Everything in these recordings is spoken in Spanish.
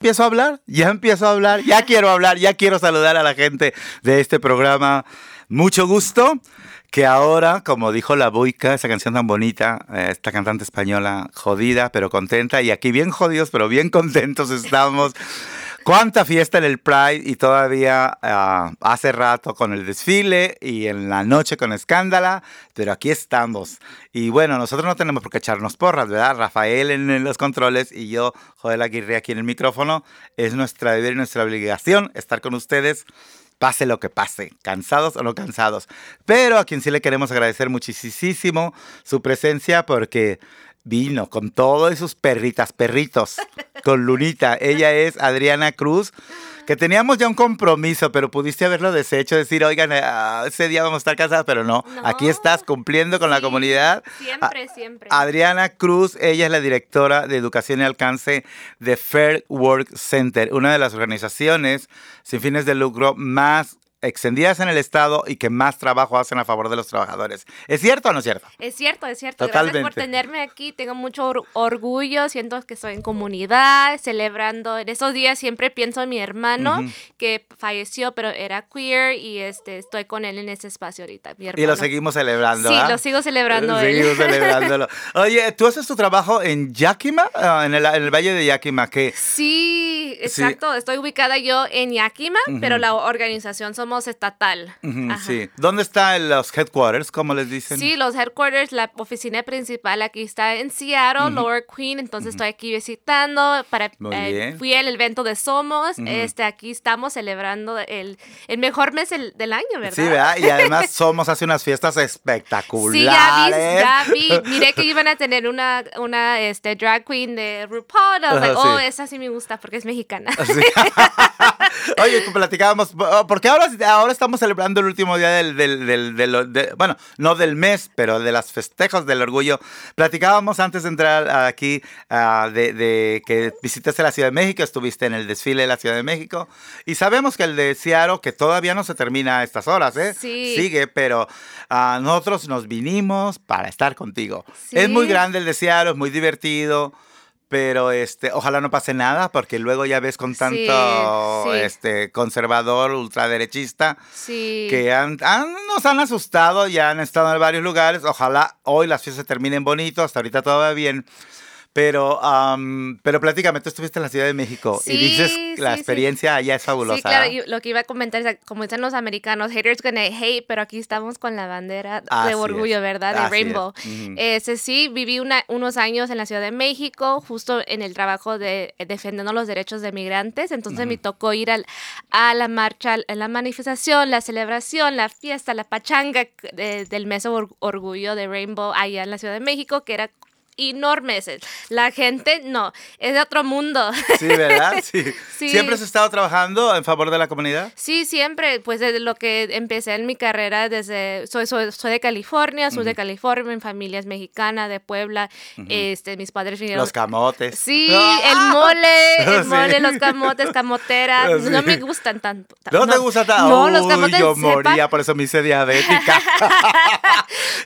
empiezo a hablar, ya empiezo a hablar, ya quiero hablar, ya quiero saludar a la gente de este programa. Mucho gusto. Que ahora, como dijo la Boica, esa canción tan bonita, eh, esta cantante española, jodida pero contenta, y aquí bien jodidos pero bien contentos estamos. Cuánta fiesta en el Pride y todavía ah, hace rato con el desfile y en la noche con Escándala, pero aquí estamos. Y bueno, nosotros no tenemos por qué echarnos porras, ¿verdad? Rafael en, los controles y yo, Joel Aguirre aquí en el micrófono. Es nuestra deber y nuestra obligación estar con ustedes pase lo que pase, cansados o no cansados. Pero a quien sí le queremos agradecer muchísimo su presencia porque vino con todos sus perritas, perritos, con Lunita. Ella es Adriana Cruz, que teníamos ya un compromiso, pero pudiste haberlo deshecho, decir, oigan, ah, ese día vamos a estar casados, pero no, aquí estás cumpliendo con la comunidad. Siempre, siempre. Adriana Cruz, ella es la directora de Educación y Alcance de Fair Work Center, una de las organizaciones sin fines de lucro más extendidas en el Estado y que más trabajo hacen a favor de los trabajadores. ¿Es cierto o no es cierto? Es cierto, es cierto. Gracias por tenerme aquí. Tengo mucho orgullo. Siento que estoy en comunidad, celebrando. En esos días siempre pienso en mi hermano que falleció, pero era queer y este, estoy con él en ese espacio ahorita. y lo seguimos celebrando. Sí, lo sigo celebrando. Seguimos celebrándolo. Oye, ¿tú haces tu trabajo en Yakima, ah, en el, Valle de Yakima? ¿qué? Sí, exacto. Estoy ubicada yo en Yakima, pero la organización somos estatal. sí. ¿Dónde están los headquarters, como les dicen? Sí, los headquarters, la oficina principal aquí está en Seattle, Lower Queen, entonces estoy aquí visitando. Para, eh, fui al evento de Somos, este, aquí estamos celebrando el, el mejor mes del año, ¿verdad? Sí, ¿verdad? Y además Somos hace unas fiestas espectaculares. Sí, ya vi, ya vi. Miré que iban a tener una, una este, drag queen de RuPaul. oh, esa sí me gusta porque es mexicana. Oye, platicábamos, porque ahora ahora estamos celebrando el último día del, del, del, bueno, no del mes, pero de las festejos del orgullo. Platicábamos antes de entrar aquí ah, de, de, que visitaste la Ciudad de México, estuviste en el desfile de la Ciudad de México y sabemos que el de Seattle, que todavía no se termina a estas horas, ¿eh? Sigue, pero uh, nosotros nos vinimos para estar contigo. Es muy grande el de Seattle, es muy divertido pero este, ojalá no pase nada, porque luego ya ves con tanto este conservador, ultraderechista, que han, nos han asustado, ya han estado en varios lugares. Ojalá hoy las fiestas terminen bonito, hasta ahorita todo va bien. Pero, pero platícame, tú estuviste en la Ciudad de México y dices que la experiencia allá es fabulosa. Sí, claro, lo que iba a comentar es, como dicen los americanos, haters gonna hate, pero aquí estamos con la bandera de orgullo, ¿verdad? De Rainbow. Ese sí, viví unos años en la Ciudad de México, justo en el trabajo de defendiendo los derechos de migrantes, entonces me tocó ir al, a la marcha, a la manifestación, la celebración, la fiesta, la pachanga del mes de orgullo de Rainbow allá en la Ciudad de México, que era enormes. La gente, no, es de otro mundo. Sí, ¿verdad? Sí. ¿Siempre has estado trabajando en favor de la comunidad? Sí, siempre. Pues desde lo que empecé en mi carrera, desde, soy, soy, soy de California, soy de California, mi familia es mexicana, de Puebla, este, mis padres vinieron. Los camotes. Sí, el mole, el mole, los camotes, camoteras, no me gustan tanto. ¿No, te gustan tanto? No, los camotes. Yo moría, por eso me hice diabética.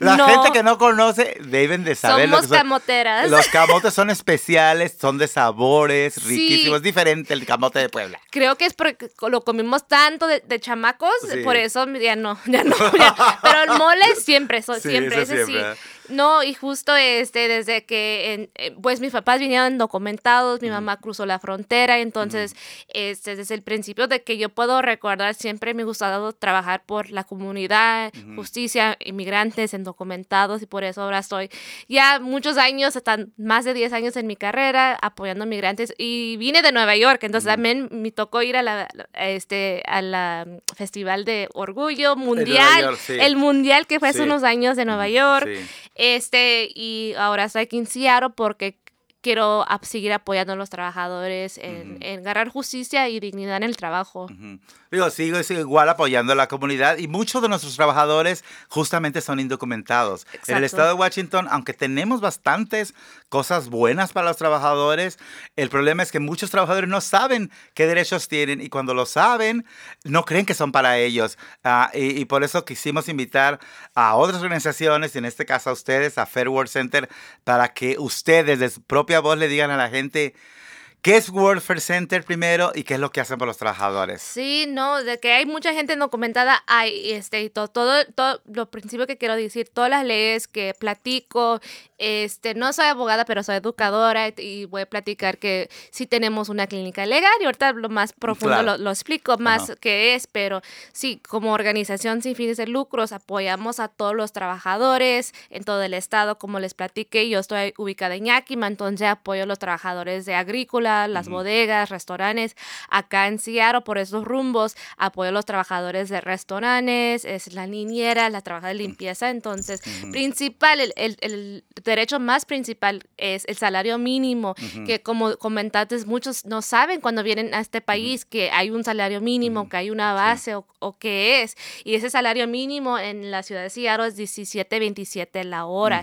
la gente que no conoce deben de saber Somos lo que son. Los camotes son especiales, son de sabores riquísimos. Es diferente el camote de Puebla. Creo que es porque lo comimos tanto de, chamacos, por eso ya no, ya no. Pero el mole siempre, siempre, ese sí. No, y justo este, desde que, eh, pues mis papás vinieron documentados, mi mamá cruzó la frontera, entonces, este, desde el principio de que yo puedo recordar, siempre me ha gustado trabajar por la comunidad, justicia, inmigrantes, en documentados, y por eso ahora estoy ya muchos años, hasta más de 10 años en mi carrera, apoyando a migrantes, y vine de Nueva York, entonces también me tocó ir a la, este, a la Festival de Orgullo Mundial, el Mundial que fue hace unos años de Nueva York. Este, y ahora estoy aquí en Seattle porque quiero seguir apoyando a los trabajadores en, en, ganar justicia y dignidad en el trabajo. Digo, sigo, igual apoyando a la comunidad y muchos de nuestros trabajadores justamente son indocumentados. En el estado de Washington, aunque tenemos bastantes cosas buenas para los trabajadores, el problema es que muchos trabajadores no saben qué derechos tienen y cuando lo saben, no creen que son para ellos. Ah, y, por eso quisimos invitar a otras organizaciones, y en este caso a ustedes, a Fair World Center, para que ustedes de su propia voz le digan a la gente ¿Qué es World Fair Center primero y qué es lo que hacen por los trabajadores? Sí, no, de que hay mucha gente documentada, hay este y todo, todo, todo lo principio que quiero decir, todas las leyes que platico, este, no soy abogada, pero soy educadora y voy a platicar que sí tenemos una clínica legal y ahorita lo más profundo lo, explico más qué es, pero sí, como organización sin fines de lucros apoyamos a todos los trabajadores en todo el estado, como les platiqué, yo estoy ubicada en Yakima, entonces apoyo a los trabajadores de agrícola, las bodegas, restaurantes. Acá en Seattle, por esos rumbos, apoyo a los trabajadores de restaurantes, es la niñera, la trabajadora de limpieza. Entonces, principal, el, el, derecho más principal es el salario mínimo, que como comentaste, muchos no saben cuando vienen a este país que hay un salario mínimo, que hay una base o, o qué es. Y ese salario mínimo en la ciudad de Seattle es 17.27 la hora.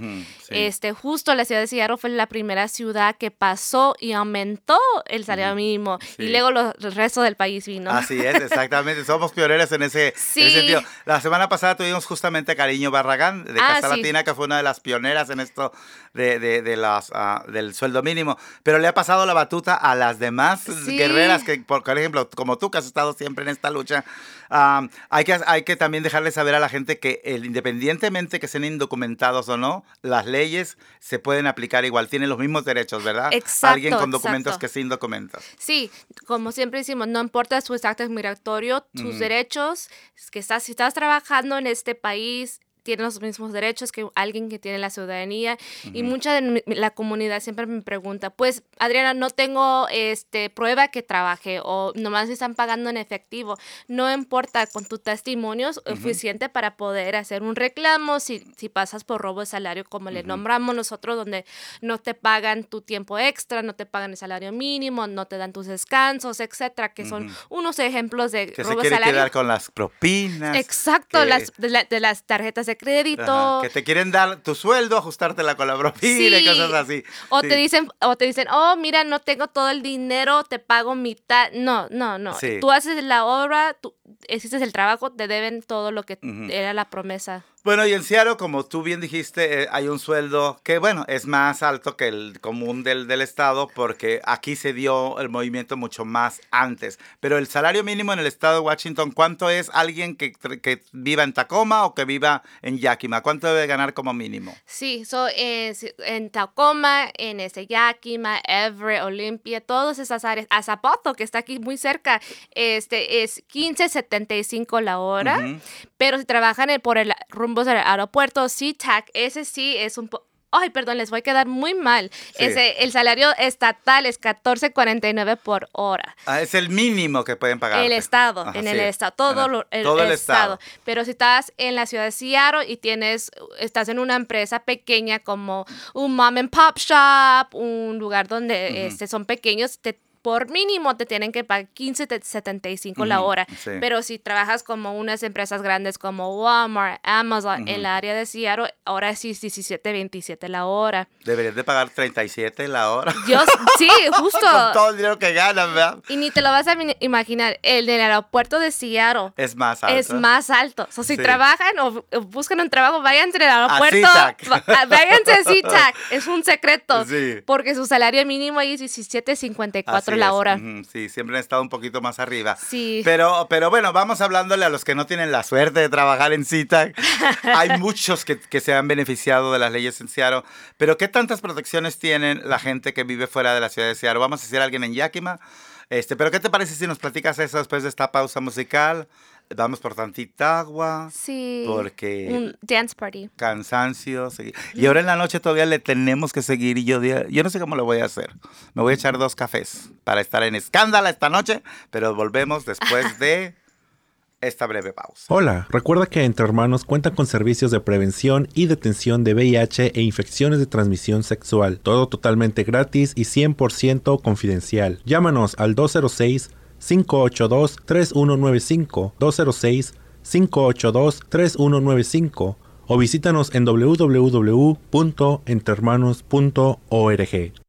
este, justo la ciudad de Seattle fue la primera ciudad que pasó y aumentó el salario mínimo y luego los, el resto del país vino. Así es, exactamente. Somos pioneros en ese, sentido. La semana pasada tuvimos justamente a Cariño Barragán de ah, Casa Latina, que fue una de las pioneras en esto de, de, las, ah, del sueldo mínimo. Pero le ha pasado la batuta a las demás guerreras que, por ejemplo, como tú que has estado siempre en esta lucha, hay, que, hay que también dejarle saber a la gente que el, independientemente que sean indocumentados o no, las leyes se pueden aplicar igual, tienen los mismos derechos, ¿verdad? Exacto. Alguien con documentos que sin documentos. Sí, como siempre decimos, no importa su estatus migratorio, tus derechos, que estás, si estás trabajando en este país, tiene los mismos derechos que alguien que tiene la ciudadanía. Y mucha de la comunidad siempre me pregunta, pues Adriana, no tengo este, prueba que trabaje o nomás están pagando en efectivo. No importa, con tu testimonio es suficiente para poder hacer un reclamo si, si pasas por robo de salario, como le nombramos nosotros, donde no te pagan tu tiempo extra, no te pagan el salario mínimo, no te dan tus descansos, etcétera, que son unos ejemplos de que robo se salario. quedar con las propinas. Exacto, las, de, de las tarjetas de crédito. que te quieren dar tu sueldo, ajustártela con la propina y cosas así. O te dicen, o te dicen, oh, mira, no tengo todo el dinero, te pago mitad. No, no, no. Tú haces la obra, tú hiciste el trabajo, te deben todo lo que era la promesa. Bueno, y en Seattle, como tú bien dijiste, eh, hay un sueldo que, bueno, es más alto que el común del, del, estado porque aquí se dio el movimiento mucho más antes. Pero el salario mínimo en el estado de Washington, ¿cuánto es alguien que, que viva en Tacoma o que viva en Yakima? ¿Cuánto debe ganar como mínimo? Sí, so, en Tacoma, en este Yakima, Everett, Olympia, todas esas áreas, a Zapoto, que está aquí muy cerca, este es 15.75 la hora. Pero si trabajan por el rumbo del aeropuerto, SeaTac, ese sí es un poco... Ay, perdón, les voy a quedar muy mal. Ese, el salario estatal es 14.49 por hora. Ah, es el mínimo que pueden pagar. El estado, en el estado, todo, el, el, estado. Pero si estás en la ciudad de Seattle y tienes, estás en una empresa pequeña como un mom and pop shop, un lugar donde este, son pequeños, te por mínimo te tienen que pagar 15.75 la hora. Pero si trabajas como unas empresas grandes como Walmart, Amazon, en la área de Seattle, ahora sí es 17.27 la hora. Deberías de pagar 37 la hora. Sí, justo. Con todo el dinero que ganas, ¿verdad? Y ni te lo vas a imaginar, el del aeropuerto de Seattle es más alto. Es más alto. O sea, si trabajan o buscan un trabajo, váyanse al aeropuerto. A váyanse a SeaTac. Es un secreto. Porque su salario mínimo ahí es 17.54 la hora. Sí, siempre han estado un poquito más arriba. Sí. Pero, pero bueno, vamos hablándole a los que no tienen la suerte de trabajar en CITAC. Hay muchos que, que, se han beneficiado de las leyes en Seattle. Pero ¿qué tantas protecciones tienen la gente que vive fuera de la ciudad de Seattle? Vamos a decir a alguien en Yakima. Este, pero ¿qué te parece si nos platicas eso después de esta pausa musical? Vamos por tantita agua. Sí. Porque. Un dance party. Cansancio. Y ahora en la noche todavía le tenemos que seguir. Y yo, yo no sé cómo lo voy a hacer. Me voy a echar dos cafés para estar en escándala esta noche. Pero volvemos después de esta breve pausa. Hola, recuerda que Entre Hermanos cuenta con servicios de prevención y detención de VIH e infecciones de transmisión sexual. Todo totalmente gratis y 100% confidencial. Llámanos al 206 582-3195, 206-582-3195 o visítanos en www.entermanos.org.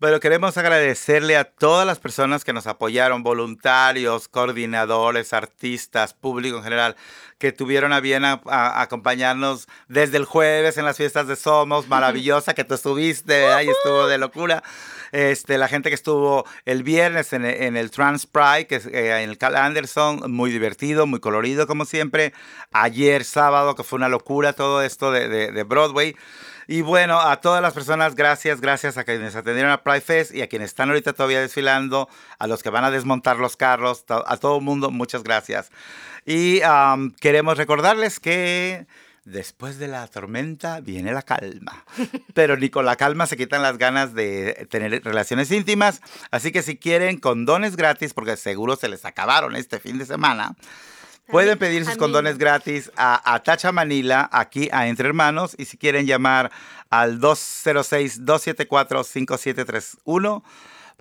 Pero queremos agradecerle a todas las personas que nos apoyaron, voluntarios, coordinadores, artistas, público en general, que tuvieron a bien a, acompañarnos desde el jueves en las fiestas de Somos, maravillosa que tú estuviste, ahí estuvo de locura. Este, la gente que estuvo el viernes en, el Trans Pride, que es eh, en el Cal Anderson, muy divertido, muy colorido como siempre. Ayer sábado, que fue una locura todo esto de, de Broadway. Y bueno, a todas las personas, gracias, gracias a quienes atendieron a Pride Fest y a quienes están ahorita todavía desfilando, a los que van a desmontar los carros, a todo el mundo, muchas gracias. Y queremos recordarles que después de la tormenta viene la calma. Pero ni con la calma se quitan las ganas de tener relaciones íntimas. Así que si quieren condones gratis, porque seguro se les acabaron este fin de semana, pueden pedir sus condones gratis a Atacha Manila, aquí a Entre Hermanos. Y si quieren llamar al 206-274-5731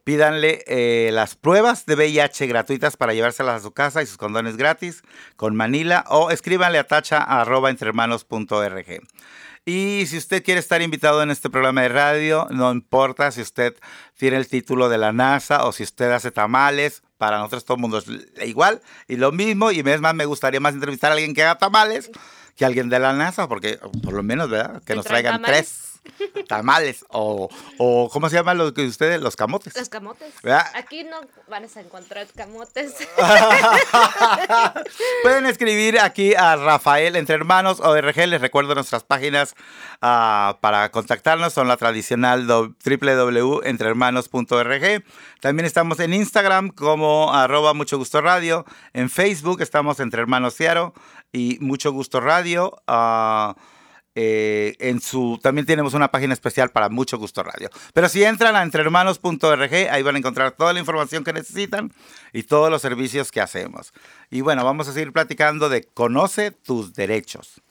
Pídanle eh, las pruebas de VIH gratuitas para llevárselas a su casa y sus condones gratis con Manila o escríbanle a tacha.entrehermanos.org. Y si usted quiere estar invitado en este programa de radio, no importa si usted tiene el título de la NASA o si usted hace tamales, para nosotros todo el mundo es igual y lo mismo. Y es más, me gustaría más entrevistar a alguien que haga tamales que a alguien de la NASA, porque por lo menos, ¿verdad? Que nos traigan tres tamales o, o ¿cómo se llaman los que ustedes? Los camotes. Los camotes. Aquí no van a encontrar camotes. Pueden escribir aquí a Rafael Entre Hermanos ORG. Les recuerdo nuestras páginas uh, para contactarnos. Son la tradicional www.entrehermanos.org. También estamos en Instagram como arroba mucho gusto radio. En Facebook estamos Entre Hermanos Ciaro y Mucho Gusto Radio. Uh, eh, en su, también tenemos una página especial para Mucho Gusto Radio. Pero si entran a entrehermanos.org, ahí van a encontrar toda la información que necesitan y todos los servicios que hacemos. Y bueno, vamos a seguir platicando de Conoce tus derechos.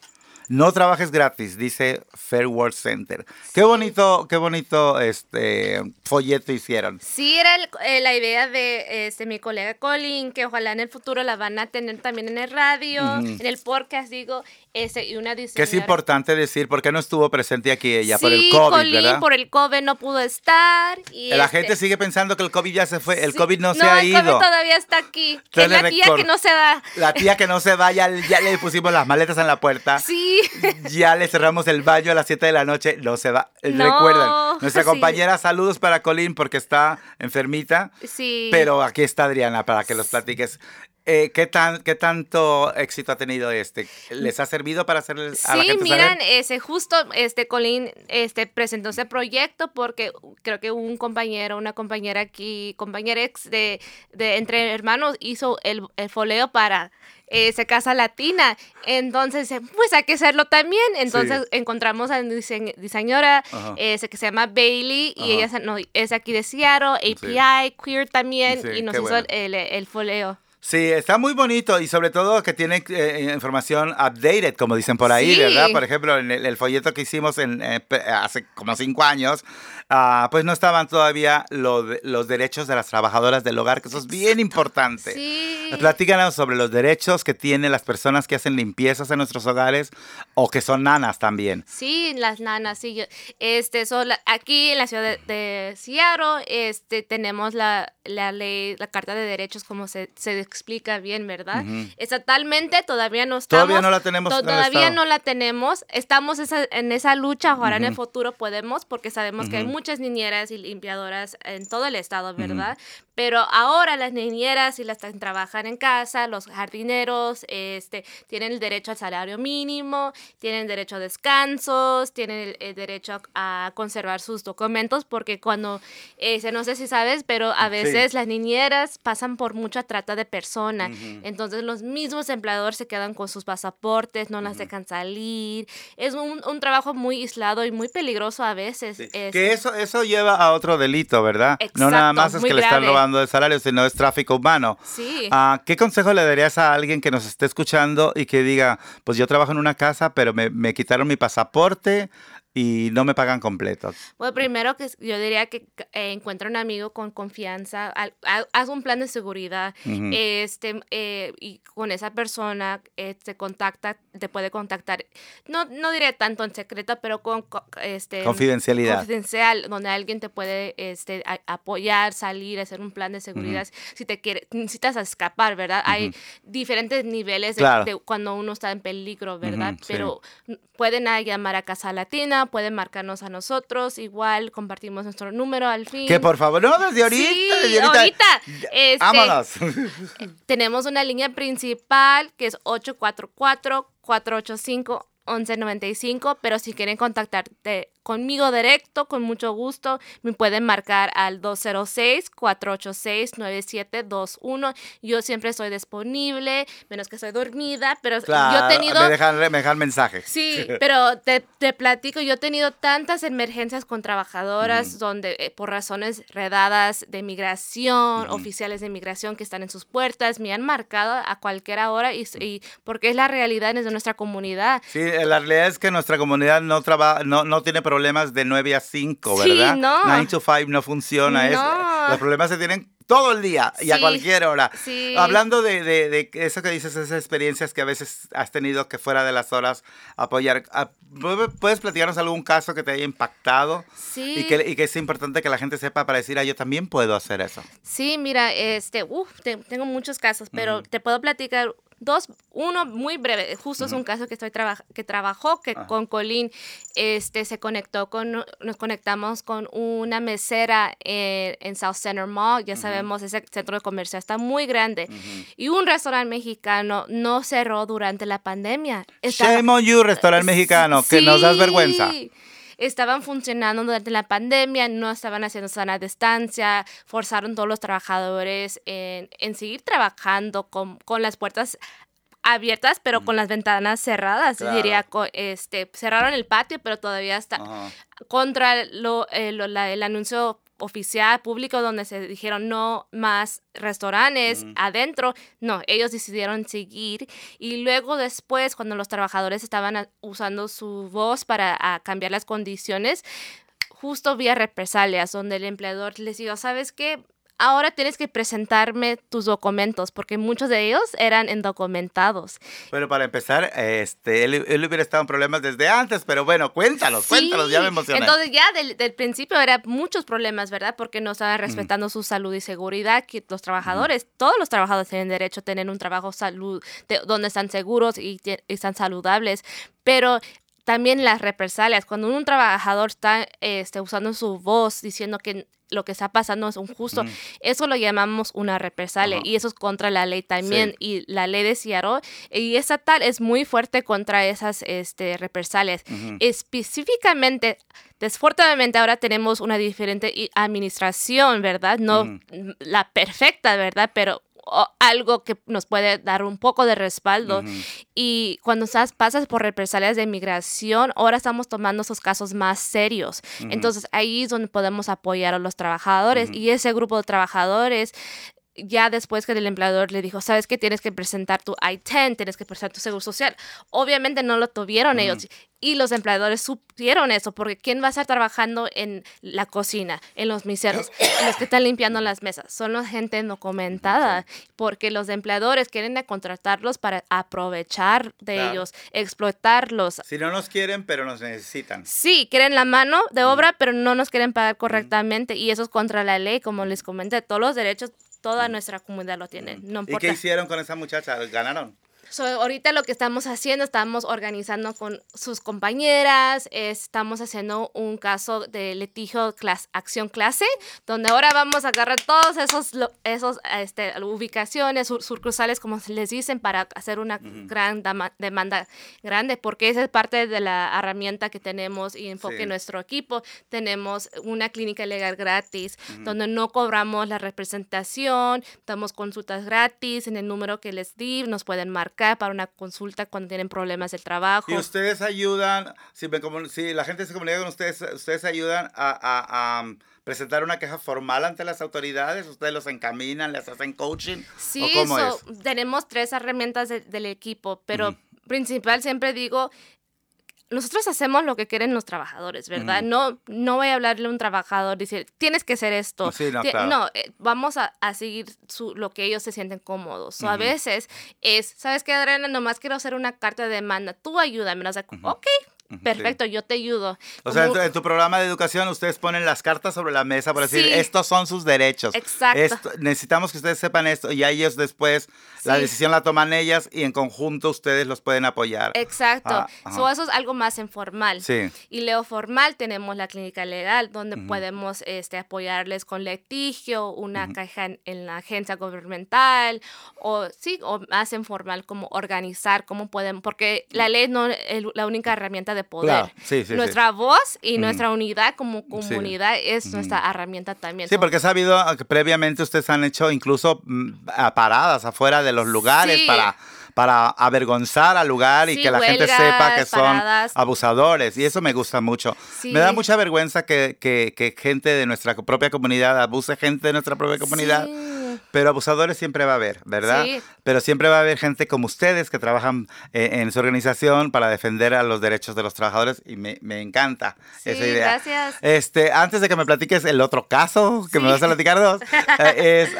No trabajes gratis, dice Fair World Center. Qué bonito, qué bonito este folleto hicieron. Sí, era eh, la idea de este, mi colega Colin, que ojalá en el futuro la van a tener también en el radio, en el podcast, digo, ese, una Que es importante decir, ¿por qué no estuvo presente aquí ella? por el COVID, Colin, por el COVID no pudo estar. Y la gente este sigue pensando que el COVID ya se fue, el COVID no, se ha ido. el COVID todavía está aquí. es la tía que no se va. La tía que no se va, ya, ya le pusimos las maletas en la puerta. Sí. Ya le cerramos el baño a las 7 de la noche, no se va. Recuerden, nuestra compañera, saludos para Colín porque está enfermita. Sí. Pero aquí está Adriana para que los platiques. Eh, ¿qué, tan, ¿Qué tanto éxito ha tenido este? ¿Les ha servido para hacer a la gente miran, ese, justo este Colin este, presentó ese proyecto porque creo que un compañero, una compañera aquí, compañera ex de, de Entre Hermanos hizo el, el foleo para esa casa latina. Entonces, pues hay que hacerlo también. Entonces encontramos a una diseñadora ese que se llama Bailey y ella no, es aquí de Seattle, API, Queer también, y nos hizo el, el foleo. Sí, está muy bonito y sobre todo que tiene eh, información updated, como dicen por ahí, ¿verdad? Por ejemplo, en el, folleto que hicimos en, eh, hace como cinco años, uh, pues no estaban todavía los derechos de las trabajadoras del hogar, que eso es bien importante. Sí. Platícanos sobre los derechos que tienen las personas que hacen limpiezas en nuestros hogares o que son nanas también. Sí, las nanas, sí. Este, son aquí en la ciudad de, Seattle este, tenemos la, la, ley, la Carta de Derechos, como se, se explica bien, ¿verdad? Estatalmente todavía no estamos. Todavía no la tenemos. todavía no la tenemos. Estamos en esa lucha. Ahora en el futuro podemos, porque sabemos que hay muchas niñeras y limpiadoras en todo el estado, ¿verdad? Pero ahora las niñeras y las que trabajan en casa, los jardineros, este, tienen el derecho al salario mínimo, tienen derecho a descansos, tienen el, derecho a, conservar sus documentos, porque cuando, eh, no sé si sabes, pero a veces las niñeras pasan por mucha trata de personas. Entonces los mismos empleadores se quedan con sus pasaportes, no las dejan salir. Es un, un, trabajo muy aislado y muy peligroso a veces. Que eso, eso lleva a otro delito, ¿verdad? no nada más es que le están robando de salario, sino es tráfico humano. Sí. Ah, ¿Qué consejo le darías a alguien que nos esté escuchando y que diga, pues yo trabajo en una casa, pero me, me quitaron mi pasaporte, y no me pagan completo? Bueno, primero que yo diría que eh, encuentra un amigo con confianza, haz un plan de seguridad, este, eh, y con esa persona eh, te contacta, te puede contactar, no, no diré tanto en secreto, pero con este, confidencialidad. Confidencial, donde alguien te puede este, apoyar, salir, hacer un plan de seguridad, si te quiere, necesitas escapar, ¿verdad? Hay diferentes niveles de, cuando uno está en peligro, ¿verdad? pero pueden llamar a Casa Latina, pueden marcarnos a nosotros, igual compartimos nuestro número al fin. Que por favor, no, desde ahorita. Sí, desde ahorita. Este, Vámonos. tenemos una línea principal que es 844 485 1195, pero si quieren contactarte conmigo directo, con mucho gusto, me pueden marcar al 206-486-9721. Yo siempre estoy disponible, menos que estoy dormida, pero yo he tenido... Me dejan, me dejan mensajes. Sí, pero te, te, platico, yo he tenido tantas emergencias con trabajadoras donde eh, por razones redadas de migración, oficiales de migración que están en sus puertas, me han marcado a cualquier hora y, y porque es la realidad de nuestra comunidad. Sí, la realidad es que nuestra comunidad no, trabaja, no, no tiene problemas de 9 a 5, ¿verdad? Sí, no. 9 to 5 no funciona. No. los problemas se tienen todo el día y a cualquier hora. Sí. Hablando de, de, eso que dices, esas experiencias que a veces has tenido que fuera de las horas apoyar, ah, ¿puedes platicarnos algún caso que te haya impactado? Sí. Y que, y que es importante que la gente sepa para decir, ah, yo también puedo hacer eso. Sí, mira, este, uf, tengo muchos casos, pero te puedo platicar Dos, uno muy breve, justo es un caso que estoy que trabajó, que con Colín este, se conectó con, nos conectamos con una mesera en, South Center Mall, ya sabemos, ese centro comercial está muy grande, y un restaurante mexicano no cerró durante la pandemia. Shame on you, restaurante mexicano, que nos das vergüenza estaban funcionando durante la pandemia, no estaban haciendo sana distancia, forzaron todos los trabajadores en, en seguir trabajando con, con las puertas abiertas, pero con las ventanas cerradas. Diría, este, cerraron el patio, pero todavía está contra lo, eh, lo la, el anuncio oficial público donde se dijeron no más restaurantes adentro. No, ellos decidieron seguir y luego después cuando los trabajadores estaban usando su voz para cambiar las condiciones, justo vía represalias donde el empleador les dijo, ¿sabes qué? Ahora tienes que presentarme tus documentos, porque muchos de ellos eran indocumentados. Bueno, para empezar, este, él, hubiera estado en problemas desde antes, pero bueno, cuéntalos, cuéntalos, ya me emocioné. Entonces ya del, principio era muchos problemas, ¿verdad? Porque no estaban respetando su salud y seguridad, que los trabajadores, todos los trabajadores tienen derecho a tener un trabajo salud, donde están seguros y, y están saludables, pero también las represalias, cuando un trabajador está este, usando su voz diciendo que lo que está pasando es injusto. Eso lo llamamos una represalia y eso es contra la ley también. Y la ley de Seattle y estatal es muy fuerte contra esas este, represalias. Específicamente, desafortunadamente ahora tenemos una diferente administración, ¿verdad? No la perfecta, ¿verdad? Pero algo que nos puede dar un poco de respaldo. Y cuando estás, pasas por represalias de migración, ahora estamos tomando esos casos más serios. Entonces ahí es donde podemos apoyar a los trabajadores. Y ese grupo de trabajadores ya después que el empleador le dijo, sabes que tienes que presentar tu I-10, tienes que presentar tu seguro social. Obviamente no lo tuvieron ellos y los empleadores supieron eso, porque ¿quién va a estar trabajando en la cocina, en los miseros, en los que están limpiando las mesas? Son la gente documentada, porque los empleadores quieren contratarlos para aprovechar de ellos, explotarlos. Si no nos quieren, pero nos necesitan. Sí, quieren la mano de obra, pero no nos quieren pagar correctamente y eso es contra la ley, como les comenté, todos los derechos toda nuestra comunidad lo tiene. No importa. ¿Y qué hicieron con esa muchacha? ¿Ganaron? Ahorita lo que estamos haciendo, estamos organizando con sus compañeras, estamos haciendo un caso de litigio acción clase, donde ahora vamos a agarrar todos esos, esos este, ubicaciones, sucursales, como les dicen, para hacer una gran demanda grande, porque esa es parte de la herramienta que tenemos y enfoque en nuestro equipo. Tenemos una clínica legal gratis, donde no cobramos la representación, damos consultas gratis en el número que les di, nos pueden marcar para una consulta cuando tienen problemas del trabajo. Y ustedes ayudan, si, si la gente se comunica con ustedes, ustedes ayudan a, presentar una queja formal ante las autoridades, ustedes los encaminan, les hacen coaching. Sí, tenemos tres herramientas del equipo, pero principal siempre digo, nosotros hacemos lo que quieren los trabajadores, ¿verdad? No, no voy a hablarle a un trabajador y decir, tienes que hacer esto. no, eh, vamos a, seguir su, lo que ellos se sienten cómodos. O a veces es, ¿sabes qué, Adriana? Nomás quiero hacer una carta de demanda. Tú ayúdame. O sea, ok, Perfecto, yo te ayudo. O sea, en tu, programa de educación ustedes ponen las cartas sobre la mesa para decir, estos son sus derechos. Exacto. necesitamos que ustedes sepan esto y a ellos después la decisión la toman ellas y en conjunto ustedes los pueden apoyar. Exacto. Ah, eso es algo más informal. Sí. Y leo formal tenemos la clínica legal donde podemos este, apoyarles con litigio, una caja en, la agencia gubernamental o sí, o más informal como organizar, cómo podemos, porque la ley no es la única herramienta de de poder. nuestra voz y nuestra unidad como comunidad es nuestra herramienta también. Sí, porque he sabido que previamente ustedes han hecho incluso mm, paradas afuera de los lugares para para avergonzar al lugar y que la gente sepa que son abusadores. Y eso me gusta mucho. Me da mucha vergüenza que, que, que, gente de nuestra propia comunidad abuse gente de nuestra propia comunidad. Pero abusadores siempre va a haber, ¿verdad? Sí. Pero siempre va a haber gente como ustedes que trabajan eh, en su organización para defender a los derechos de los trabajadores y me, me encanta esa idea. Gracias. Este, antes de que me platiques el otro caso, que me vas a platicar dos, eh, es,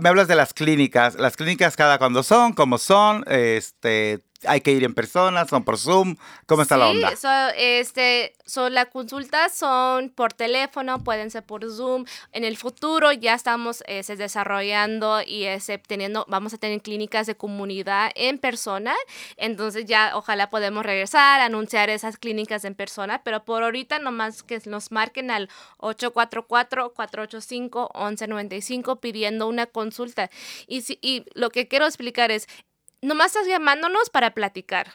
me hablas de las clínicas. Las clínicas cada cuando son, como son, este, hay que ir en persona, son por Zoom, ¿cómo está la onda? So, este, son las consultas son por teléfono, pueden ser por Zoom. En el futuro ya estamos este, desarrollando y este, teniendo, vamos a tener clínicas de comunidad en persona, entonces ya ojalá podemos regresar, anunciar esas clínicas en persona, pero por ahorita nomás que nos marquen al 844-485-1195 pidiendo una consulta. Y, si, y lo que quiero explicar es, nomás estás llamándonos para platicar.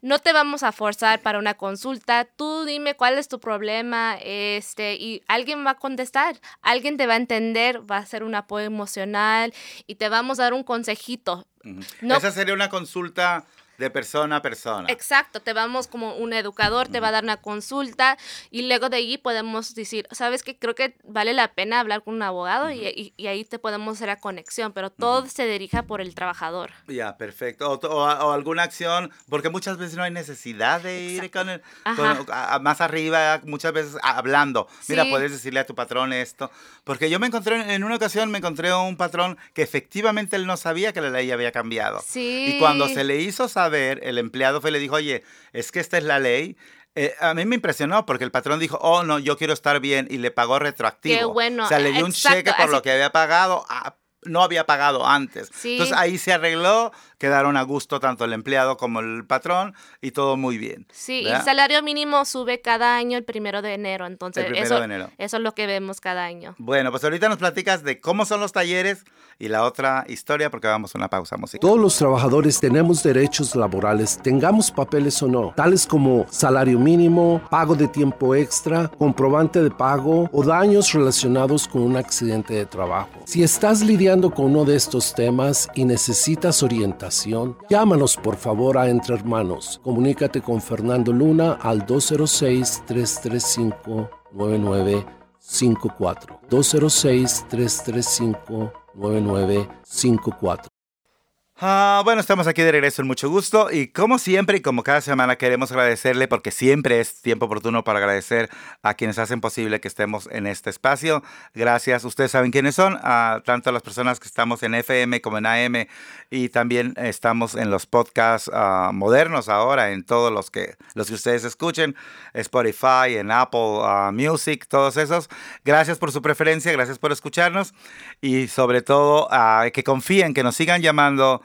No te vamos a forzar para una consulta. Tú dime cuál es tu problema, este, y alguien va a contestar. Alguien te va a entender, va a hacer un apoyo emocional y te vamos a dar un consejito. Esa sería una consulta de persona a persona. Exacto, te vamos como un educador, te va a dar una consulta y luego de ahí podemos decir, sabes que creo que vale la pena hablar con un abogado y, ahí te podemos hacer la conexión, pero todo se dirija por el trabajador. Ya, perfecto. O, alguna acción, porque muchas veces no hay necesidad de ir con, el, más arriba, muchas veces hablando. Mira, puedes decirle a tu patrón esto. Porque yo me encontré, en una ocasión me encontré un patrón que efectivamente él no sabía que la ley había cambiado. Sí. Y cuando se le hizo saber, ver, el empleado fue y le dijo, oye, es que esta es la ley. Eh, a mí me impresionó porque el patrón dijo, oh, no, yo quiero estar bien y le pagó retroactivo. Qué bueno. O sea, le dio un cheque por lo que había pagado. Ah, no había pagado antes. Entonces ahí se arregló, quedaron a gusto tanto el empleado como el patrón y todo muy bien. Sí, el salario mínimo sube cada año el primero de enero, entonces eso, eso es lo que vemos cada año. Bueno, pues ahorita nos platicas de cómo son los talleres y la otra historia porque vamos a una pausa musical. Todos los trabajadores tenemos derechos laborales, tengamos papeles o no, tales como salario mínimo, pago de tiempo extra, comprobante de pago o daños relacionados con un accidente de trabajo. Si estás lidiando con uno de estos temas y necesitas orientación, llámanos por favor a Entre Hermanos. Comunícate con Fernando Luna al 206-335-9954. 206-335-9954. Ah, bueno, estamos aquí de regreso en mucho gusto y como siempre y como cada semana queremos agradecerle porque siempre es tiempo oportuno para agradecer a quienes hacen posible que estemos en este espacio. Gracias, ustedes saben quiénes son, a tanto las personas que estamos en FM como en AM y también estamos en los podcasts ah, modernos ahora, en todos los que, los que ustedes escuchen, Spotify, en Apple ah, Music, todos esos. Gracias por su preferencia, gracias por escucharnos y sobre todo que confíen, que nos sigan llamando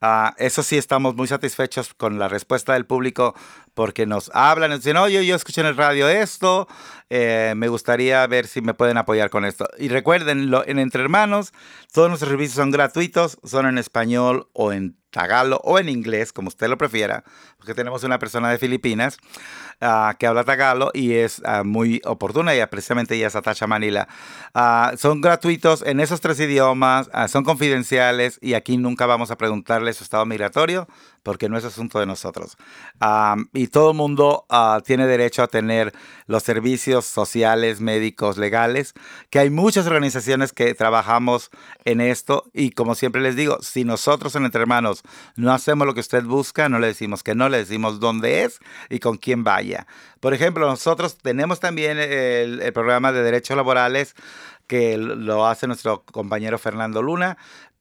Ah, eso sí, estamos muy satisfechos con la respuesta del público porque nos hablan, nos dicen, oye, yo escuché en el radio esto, eh, me gustaría ver si me pueden apoyar con esto. Y recuerden, en Entre Hermanos, todos nuestros servicios son gratuitos, son en español o en tagalo o en inglés, como usted lo prefiera, porque tenemos una persona de Filipinas ah, que habla tagalo y es ah, muy oportuna y precisamente ella es Atacha Manila. son gratuitos en esos tres idiomas, son confidenciales y aquí nunca vamos a preguntarle su estado migratorio porque no es asunto de nosotros. y todo el mundo ah, tiene derecho a tener los servicios sociales, médicos, legales, que hay muchas organizaciones que trabajamos en esto y como siempre les digo, si nosotros en Entre Hermanos no hacemos lo que usted busca, no le decimos que no, le decimos dónde es y con quién vaya. Por ejemplo, nosotros tenemos también el programa de derechos laborales que lo hace nuestro compañero Fernando Luna,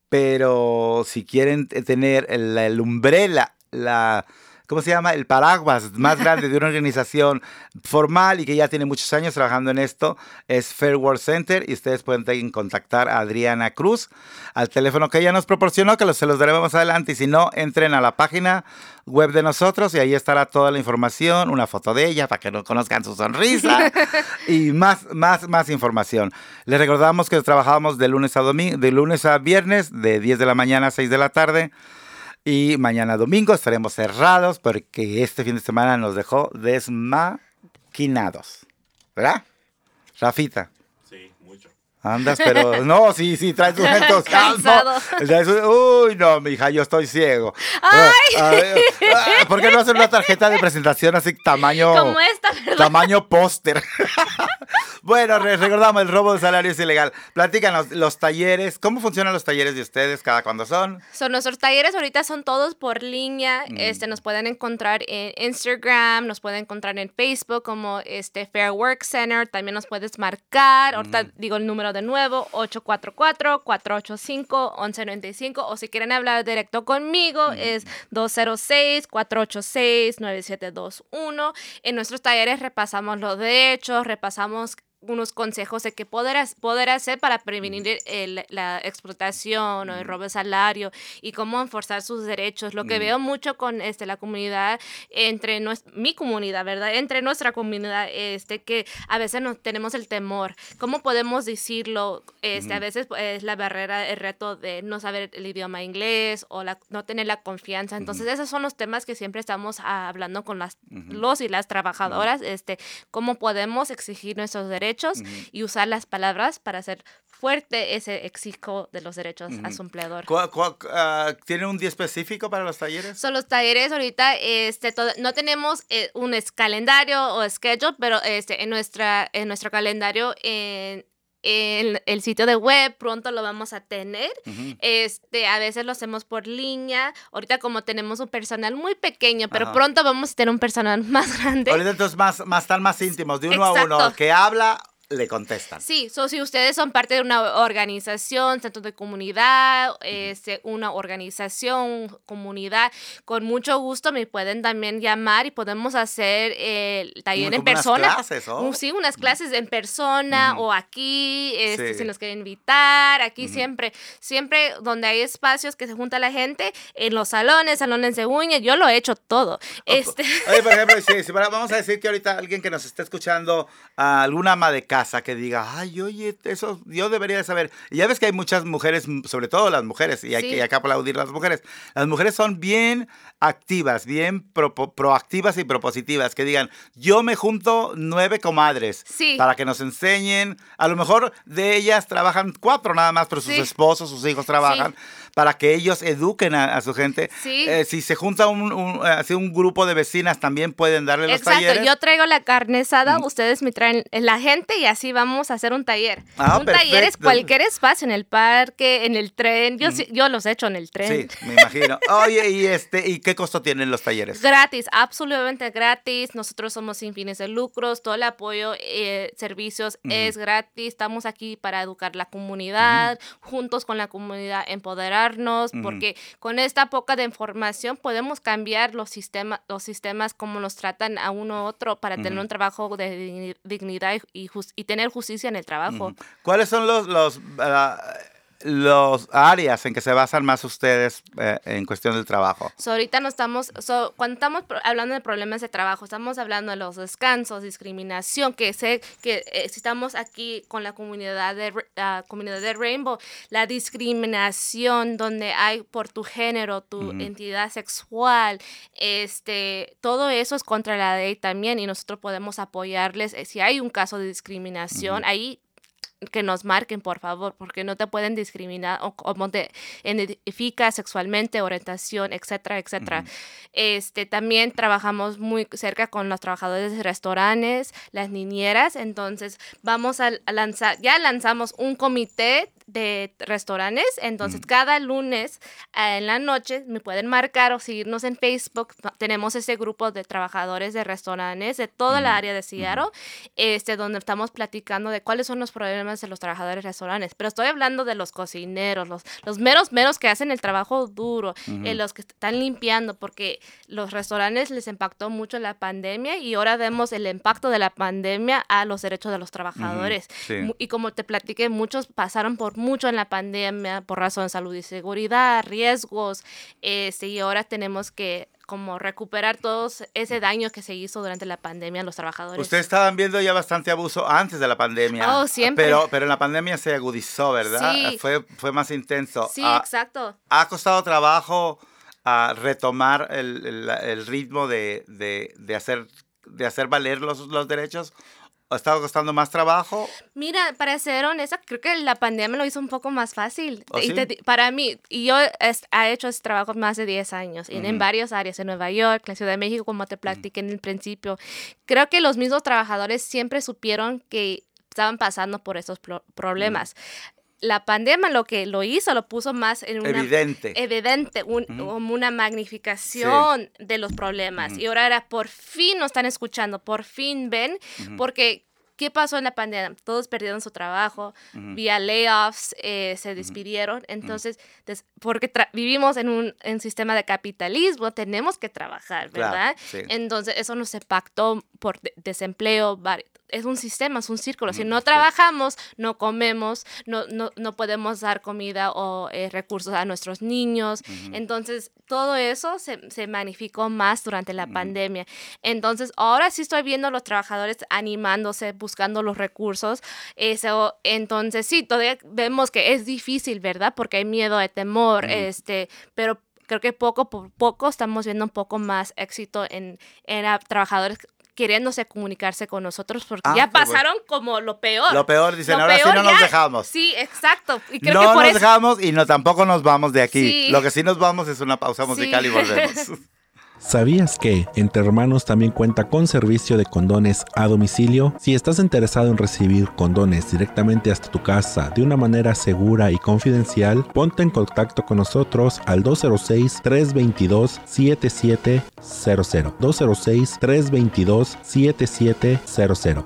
pero si quieren tener el, el umbrella, la ¿cómo se llama? El paraguas más grande de una organización formal y que ya tiene muchos años trabajando en esto es Fair World Center y ustedes pueden contactar a Adriana Cruz al teléfono que ella nos proporcionó, que se los daremos más adelante y si no, entren a la página web de nosotros y ahí estará toda la información, una foto de ella para que no conozcan su sonrisa y más, más, más información. Les recordamos que trabajamos de lunes a domingo, de lunes a viernes, de 10 de la mañana a 6 de la tarde. Y mañana domingo estaremos cerrados porque este fin de semana nos dejó desmaquinados. ¿Verdad? Rafita. Sí, mucho. Andas, pero no, sí, sí, traes tus gestos Uy, no, mija, yo estoy ciego. Ay. Ah, ¿Por qué no hacer una tarjeta de presentación así tamaño Como esta, ¿verdad? tamaño póster? Bueno, recordamos, el robo de salario es ilegal. Platícanos, los talleres, ¿cómo funcionan los talleres de ustedes? ¿Cada cuándo son? Son nuestros talleres ahorita son todos por línea. Mm. Este, nos pueden encontrar en Instagram, nos pueden encontrar en Facebook como este Fair Work Center. También nos puedes marcar. Ahorita Mm. digo el número de nuevo, 844-485-1195. O si quieren hablar directo conmigo, Mm. es 206-486-9721. En nuestros talleres repasamos los derechos, repasamos unos consejos de qué poder, poder hacer para prevenir el- la explotación o el robo de salario y cómo enforzar sus derechos. Lo que veo mucho con este, la comunidad, entre nues- mi comunidad, ¿verdad? Entre nuestra comunidad, este, que a veces nos tenemos el temor. ¿Cómo podemos decirlo? Este, A veces pues, es la barrera, el reto de no saber el idioma inglés o la- no tener la confianza. Entonces, esos son los temas que siempre estamos hablando con las, los y las trabajadoras. este, ¿Cómo podemos exigir nuestros derechos y usar las palabras para hacer fuerte ese exijo de los derechos a su empleador? ¿Cuál- cuál- ah, ¿Tiene un día específico para los talleres? Son los talleres ahorita, este, todo- no tenemos eh, un calendario o schedule, pero este, en, nuestra, en nuestro calendario en, en el sitio de web pronto lo vamos a tener. Este, a veces lo hacemos por línea. Ahorita como tenemos un personal muy pequeño, pero Ajá. pronto vamos a tener un personal más grande. Ahorita entonces más, más están más íntimos, de uno a uno. El que habla, le contestan. Sí, so, si ustedes son parte de una organización, centro de comunidad, este, una organización, comunidad, con mucho gusto me pueden también llamar y podemos hacer el taller en unas persona. Uh, Sí, unas clases en persona o aquí, este, Sí. si nos quieren invitar, aquí siempre, siempre donde hay espacios que se junta la gente, en los salones, salones de uñas, yo lo he hecho todo. Este, Oye, por ejemplo, si, si para- vamos a decir que ahorita alguien que nos esté escuchando, ah, alguna ama de casa que diga, ay, oye, eso yo debería de saber. Y ya ves que hay muchas mujeres, sobre todo las mujeres, y hay Sí. que acá aplaudir a las mujeres. Las mujeres son bien activas, bien propo- proactivas y propositivas, que digan, yo me junto nueve comadres Sí. para que nos enseñen. A lo mejor de ellas trabajan cuatro nada más, pero sus Sí. esposos, sus hijos trabajan. Para que ellos eduquen a, a su gente. Sí. Eh, si se junta un, un, eh, así un grupo de vecinas, también pueden darle los Exacto, talleres. yo traigo la carne asada, ustedes me traen la gente y así vamos a hacer un taller. Ah, un taller es cualquier espacio, en el parque, en el tren. Yo, sí- yo los he hecho en el tren. Sí, me imagino. Oye, ¿y este y qué costo tienen los talleres? Gratis, absolutamente gratis. Nosotros somos sin fines de lucros. Todo el apoyo, eh, servicios es gratis. Estamos aquí para educar la comunidad, juntos con la comunidad, empoderarnos, porque con esta poca de información podemos cambiar los sistemas, los sistemas como nos tratan a uno u otro para tener un trabajo de digni- dignidad y, y jus- y tener justicia en el trabajo. ¿Cuáles son los los ah, los áreas en que se basan más ustedes eh, en cuestión del trabajo? So, ahorita no estamos, so, cuando estamos hablando de problemas de trabajo, estamos hablando de los descansos, discriminación, que sé que eh, estamos aquí con la comunidad de, la comunidad de Rainbow, la discriminación donde hay por tu género, tu entidad sexual, este, todo eso es contra la ley también y nosotros podemos apoyarles. eh, Si hay un caso de discriminación, ahí que nos marquen, por favor, porque no te pueden discriminar o como te identifica sexualmente, orientación, etcétera, etcétera. Este, también trabajamos muy cerca con los trabajadores de restaurantes, las niñeras, entonces vamos a lanzar, ya lanzamos un comité de restaurantes. Entonces, cada lunes eh, en la noche me pueden marcar o seguirnos en Facebook. Tenemos ese grupo de trabajadores de restaurantes de toda la área de Seattle, este, donde estamos platicando de cuáles son los problemas de los trabajadores de restaurantes. Pero estoy hablando de los cocineros, los, los meros, meros que hacen el trabajo duro, eh, los que están limpiando, porque los restaurantes les impactó mucho la pandemia y ahora vemos el impacto de la pandemia a los derechos de los trabajadores. Y como te platiqué, muchos pasaron por mucho en la pandemia por razón de salud y seguridad, riesgos, este, y ahora tenemos que como recuperar todo ese daño que se hizo durante la pandemia a los trabajadores. Ustedes estaban viendo ya bastante abuso antes de la pandemia. Oh, siempre. Pero, pero en la pandemia se agudizó, ¿verdad? Sí. Fue, fue más intenso. Sí, ah, exacto. ¿Ha costado trabajo a ah, retomar el, el, ritmo de, de, de, hacer, de hacer valer los, los derechos? ¿Ha estado costando más trabajo? Mira, para ser honesta, creo que la pandemia lo hizo un poco más fácil. ¿Oh, para mí, y yo he hecho ese trabajo más de 10 años, en, en varias áreas, en Nueva York, en la Ciudad de México, como te platiqué en el principio. Creo que los mismos trabajadores siempre supieron que estaban pasando por esos problemas la pandemia lo que lo hizo, lo puso más en una... Evidente. Evidente, como una magnificación de los problemas. Y ahora era, por fin nos están escuchando, por fin ven, porque ¿Qué pasó en la pandemia? Todos perdieron su trabajo, vía layoffs, eh, se despidieron. Entonces, porque vivimos en un sistema de capitalismo, tenemos que trabajar, ¿verdad? Entonces, eso nos impactó por desempleo, es un sistema, es un círculo. Si no trabajamos, no comemos, no, no, no podemos dar comida o eh, recursos a nuestros niños. Entonces, todo eso se, se, magnificó más durante la pandemia. Entonces, ahora sí estoy viendo a los trabajadores animándose, buscando los recursos. Eso, entonces, sí, todavía vemos que es difícil, ¿verdad? Porque hay miedo, hay temor, este, pero creo que poco por poco estamos viendo un poco más éxito en, en trabajadores queriéndose comunicarse con nosotros porque ah, ya pasaron como lo peor. Lo peor, dicen, ahora sí no nos dejamos. Sí, exacto. Y creo no nos dejamos y no tampoco nos vamos de aquí. Lo que sí nos vamos es una pausa musical y volvemos. ¿Sabías que Entre Hermanos también cuenta con servicio de condones a domicilio? Si estás interesado en recibir condones directamente hasta tu casa de una manera segura y confidencial, ponte en contacto con nosotros al 206-322-7700. 206-322-7700.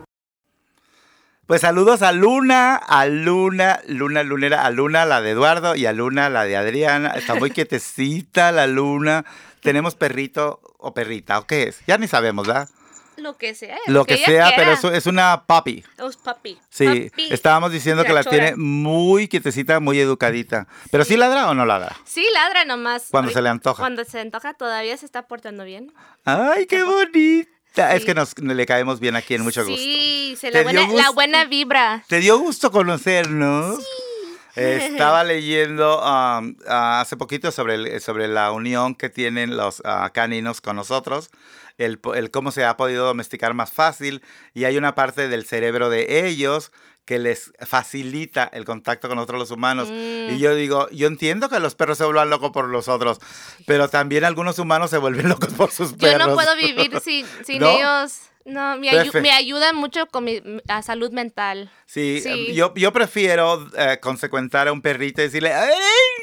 Pues saludos a Luna, a Luna, Luna Lunera, a Luna la de Eduardo y a Luna la de Adriana. Está muy quietecita la Luna tenemos perrito o perrita, ¿o qué es? Ya ni sabemos, ¿verdad? Lo que sea. Lo que, sea, pero es, es una puppy. Es puppy. Sí, estábamos diciendo que la tiene muy quietecita, muy educadita. Pero sí. ladra o no ladra? Sí, ladra nomás. Cuando se le antoja. Cuando se antoja todavía se está portando bien. Ay, qué bonita. Es que nos le caemos bien aquí en mucho gusto. Sí, se la buena, la buena vibra. ¿Te dio gusto conocernos? Sí. Estaba leyendo um, hace poquito sobre, sobre la unión que tienen los uh, caninos con nosotros, el, el, cómo se ha podido domesticar más fácil y hay una parte del cerebro de ellos que les facilita el contacto con otros los humanos. Y mm. yo digo, yo entiendo que los perros se vuelvan locos por los otros, pero también algunos humanos se vuelven locos por sus perros. Yo no puedo vivir sin, sin ellos. No, me, me ayuda mucho con mi salud mental. Sí, Yo, yo prefiero eh, consecuentar a un perrito y decirle,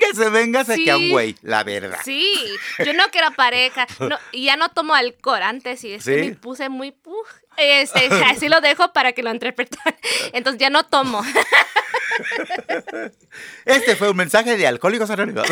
que se venga, se que a un güey, la verdad. Sí, yo no quiero pareja. No, y ya no tomo alcohol antes y es que me puse muy... este, así lo dejo para que lo interpreten. Entonces ya no tomo. Este fue un mensaje de Alcohólicos Anónimos.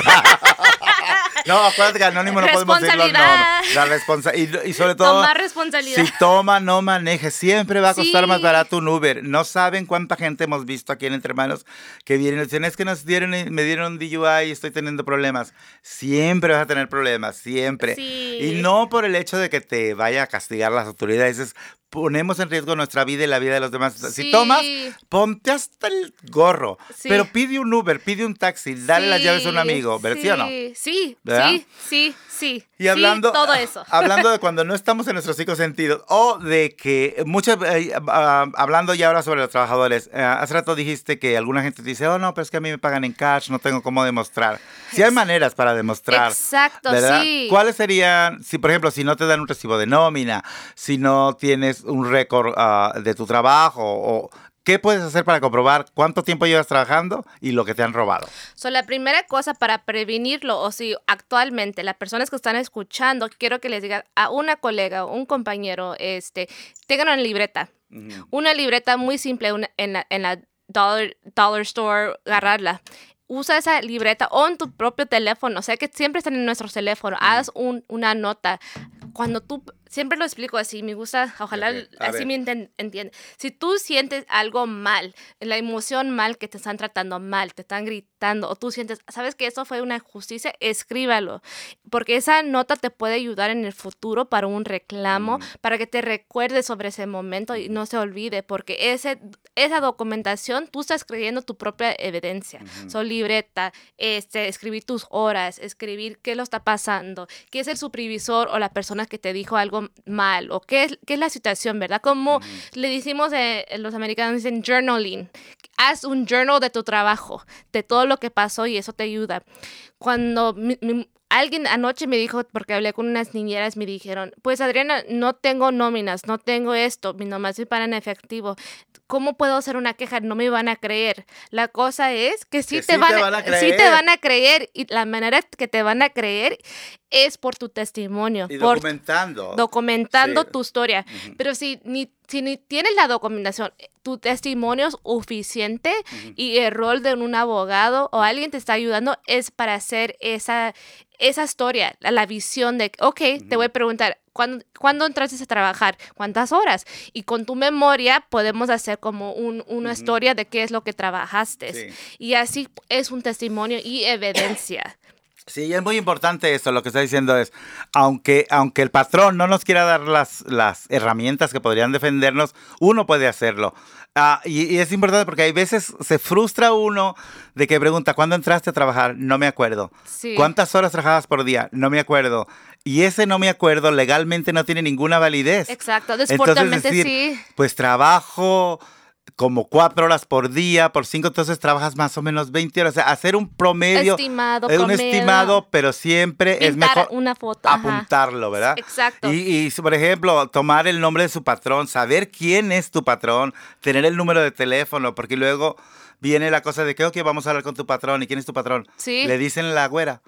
No, acuérdate que anónimo no podemos decirlo. No, la responsabilidad. Y, sobre todo. Tomar responsabilidad. Si toma, no maneje. Siempre va a costar más barato un Uber. No saben cuánta gente hemos visto aquí en Entre Manos que vienen y dicen: Es que nos dieron, me dieron un DUI y estoy teniendo problemas. Siempre vas a tener problemas, siempre. Y no por el hecho de que te vaya a castigar las autoridades, es ponemos en riesgo nuestra vida y la vida de los demás. Si tomas, ponte hasta el gorro. Pero pide un Uber, pide un taxi, dale las llaves a un amigo, ¿verdad? ¿Sí o no? Sí, sí, sí, Sí. Y hablando, sí, todo eso. hablando de cuando no estamos en nuestros cinco sentidos, o de que muchas, eh, ah, hablando ya ahora sobre los trabajadores, eh, hace rato dijiste que alguna gente dice, oh no, pero es que a mí me pagan en cash, no tengo cómo demostrar. Si hay maneras para demostrar. Exacto, ¿verdad? sí. ¿Cuáles serían, si por ejemplo, si no te dan un recibo de nómina, si no tienes un récord ah, de tu trabajo o ¿Qué puedes hacer para comprobar cuánto tiempo llevas trabajando y lo que te han robado? So, la primera cosa para prevenirlo, o si actualmente las personas que están escuchando, quiero que les diga a una colega o un compañero, este, tengan una libreta. Una libreta muy simple en la, en la dollar, dollar store, agarrarla usa esa libreta o en tu propio teléfono, o sea que siempre están en nuestro teléfono, haz un, una nota. Cuando tú siempre lo explico así, me gusta, ojalá así me entiende. Si tú sientes algo mal, la emoción mal que te están tratando mal, te están gritando, o tú sientes, sabes que eso fue una injusticia, escríbalo, porque esa nota te puede ayudar en el futuro para un reclamo, para que te recuerdes sobre ese momento y no se olvide, porque ese, esa documentación tú estás creyendo tu propia evidencia. Son libreta, este, escribir tus horas, escribir qué lo está pasando, qué es el supervisor o la persona que te dijo algo mal o qué es, qué es la situación, ¿verdad? Como le decimos, eh, los americanos dicen journaling, haz un journal de tu trabajo, de todo lo que pasó y eso te ayuda. Cuando alguien anoche me dijo, porque hablé con unas niñeras, me dijeron, pues Adriana, no tengo nóminas, no tengo esto, mi nomás me en efectivo. ¿Cómo puedo hacer una queja? No me van a creer. La cosa es que sí, te, van, a creer. sí te van a creer y la manera que te van a creer es por tu testimonio. Y documentando. Documentando tu historia. Pero si ni, si ni tienes la documentación, tu testimonio es suficiente y el rol de un abogado o alguien te está ayudando es para hacer esa, esa historia, la, visión de, ok, te voy a preguntar, ¿cuándo, ¿cuándo, entraste a trabajar? ¿Cuántas horas? Y con tu memoria podemos hacer como una historia de qué es lo que trabajaste. Y así es un testimonio y evidencia. Sí, es muy importante eso, lo que está diciendo es, aunque, aunque el patrón no nos quiera dar las, las herramientas que podrían defendernos, uno puede hacerlo. Ah, y, es importante porque hay veces se frustra uno de que pregunta, ¿cuándo entraste a trabajar? No me acuerdo. ¿Cuántas horas trabajabas por día? No me acuerdo. Y ese no me acuerdo legalmente no tiene ninguna validez. Exacto, desportivamente sí. Pues trabajo como cuatro horas por día, por cinco, entonces trabajas más o menos 20 horas. O sea, hacer un promedio. Estimado, es un estimado, pero siempre es mejor una foto, apuntarlo, ¿verdad? Exacto. Y, y, por ejemplo, tomar el nombre de su patrón, saber quién es tu patrón, tener el número de teléfono, porque luego viene la cosa de que, ok, vamos a hablar con tu patrón. ¿Y quién es tu patrón? Sí. Le dicen la güera.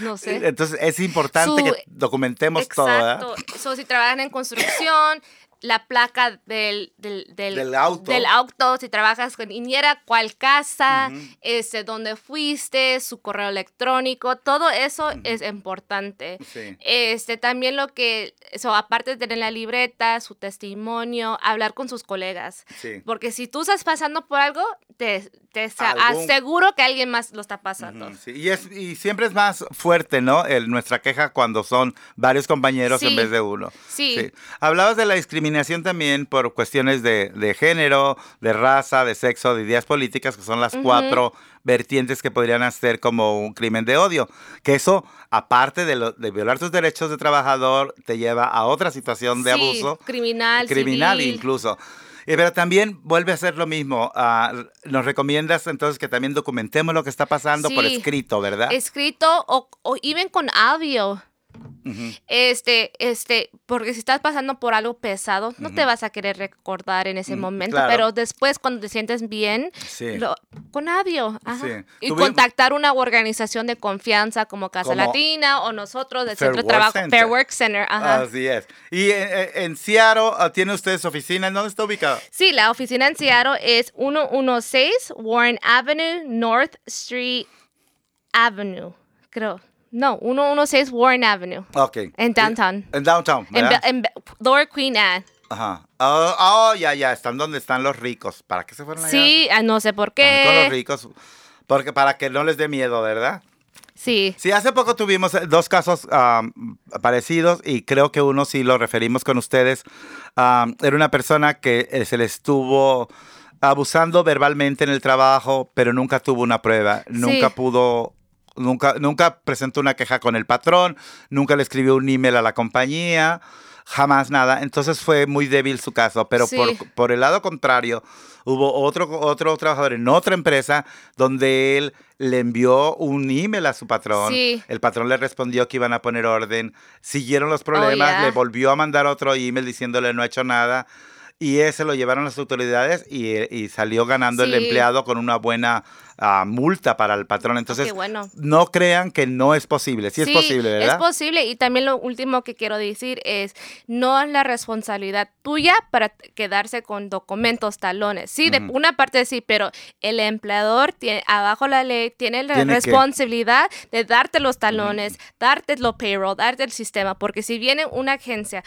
No sé. Entonces es importante que documentemos todo. Exacto. So, si trabajan en construcción, la placa del, del, del, auto. del auto, si trabajas con Iniera, cuál casa, este, dónde fuiste, su correo electrónico, todo eso es importante. Este, también lo que, eso, aparte de tener la libreta, su testimonio, hablar con sus colegas. Porque si tú estás pasando por algo, te, te aseguro que alguien más lo está pasando. y, es, y siempre es más fuerte, ¿no? El, nuestra queja cuando son varios compañeros en vez de uno. Sí. Hablabas de la discriminación también por cuestiones de, de, género, de raza, de sexo, de ideas políticas, que son las cuatro vertientes que podrían hacer como un crimen de odio. Que eso, aparte de, de violar tus derechos de trabajador, te lleva a otra situación de abuso. Criminal. Criminal incluso. Eh, pero también vuelve a ser lo mismo. Ah, nos recomiendas entonces que también documentemos lo que está pasando por escrito, ¿verdad? Escrito o, o even con audio. Este, este, porque si estás pasando por algo pesado, no te vas a querer recordar en ese mm, momento, pero después cuando te sientes bien, con audio, y contactar una organización de confianza como Casa Latina o nosotros del Centro de Trabajo, Fair Work Center. Así es. Y en, Seattle, ah, ¿tiene ustedes oficina? ¿Dónde está ubicada? Sí, la oficina en Seattle es 116 Warren Avenue, North Street Avenue, creo. No, 116 Warren Avenue. Ok. En downtown. En downtown. En, Lower Queen Anne. Ajá. Oh, oh, ya, ya. Están donde están los ricos. ¿Para qué se fueron allá? Sí, ah, no sé por qué. con los ricos. Porque para que no les dé miedo, ¿verdad? Sí. Sí, hace poco tuvimos eh, dos casos parecidos y creo que uno sí lo referimos con ustedes. era una persona que eh, se le estuvo abusando verbalmente en el trabajo, pero nunca tuvo una prueba. Nunca pudo nunca, nunca presentó una queja con el patrón, nunca le escribió un email a la compañía, jamás nada. Entonces fue muy débil su caso, pero por, por, el lado contrario, hubo otro, otro trabajador en otra empresa donde él le envió un email a su patrón. El patrón le respondió que iban a poner orden. Siguieron los problemas, oh, le volvió a mandar otro email diciéndole no ha hecho nada. Y ese lo llevaron las autoridades y, salió ganando el empleado con una buena multa para el patrón. Entonces, no crean que no es posible. Sí, es posible, ¿verdad? Es posible. Y también lo último que quiero decir es, no es la responsabilidad tuya para quedarse con documentos, talones. Sí, de una parte sí, pero el empleador tiene, abajo la ley tiene la responsabilidad de darte los talones, darte los payroll, darte el sistema, porque si viene una agencia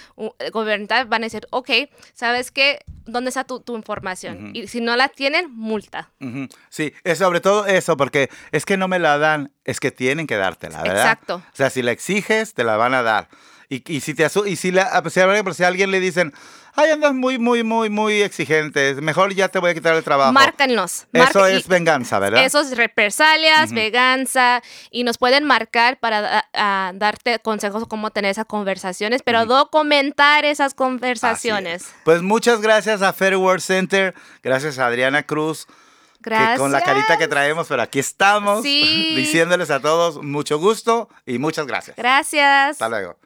gubernamental van a decir, ok, ¿sabes qué? ¿Dónde está tu, información? Y si no la tienen, multa. Sí, es sobre todo eso, porque es que no me la dan, es que tienen que dártela, ¿verdad? Exacto. O sea, si la exiges, te la van a dar. Y, y si te y si, la, si, a alguien le dicen, ay, andas muy, muy, muy, muy exigente, mejor ya te voy a quitar el trabajo. Márcanos. Eso es venganza, ¿verdad? Eso es represalias, venganza, y nos pueden marcar para darte consejos cómo tener esas conversaciones, pero documentar esas conversaciones. Pues muchas gracias a Fair World Center, gracias a Adriana Cruz. Gracias. con la carita que traemos, pero aquí estamos diciéndoles a todos mucho gusto y muchas gracias. Gracias. Hasta luego.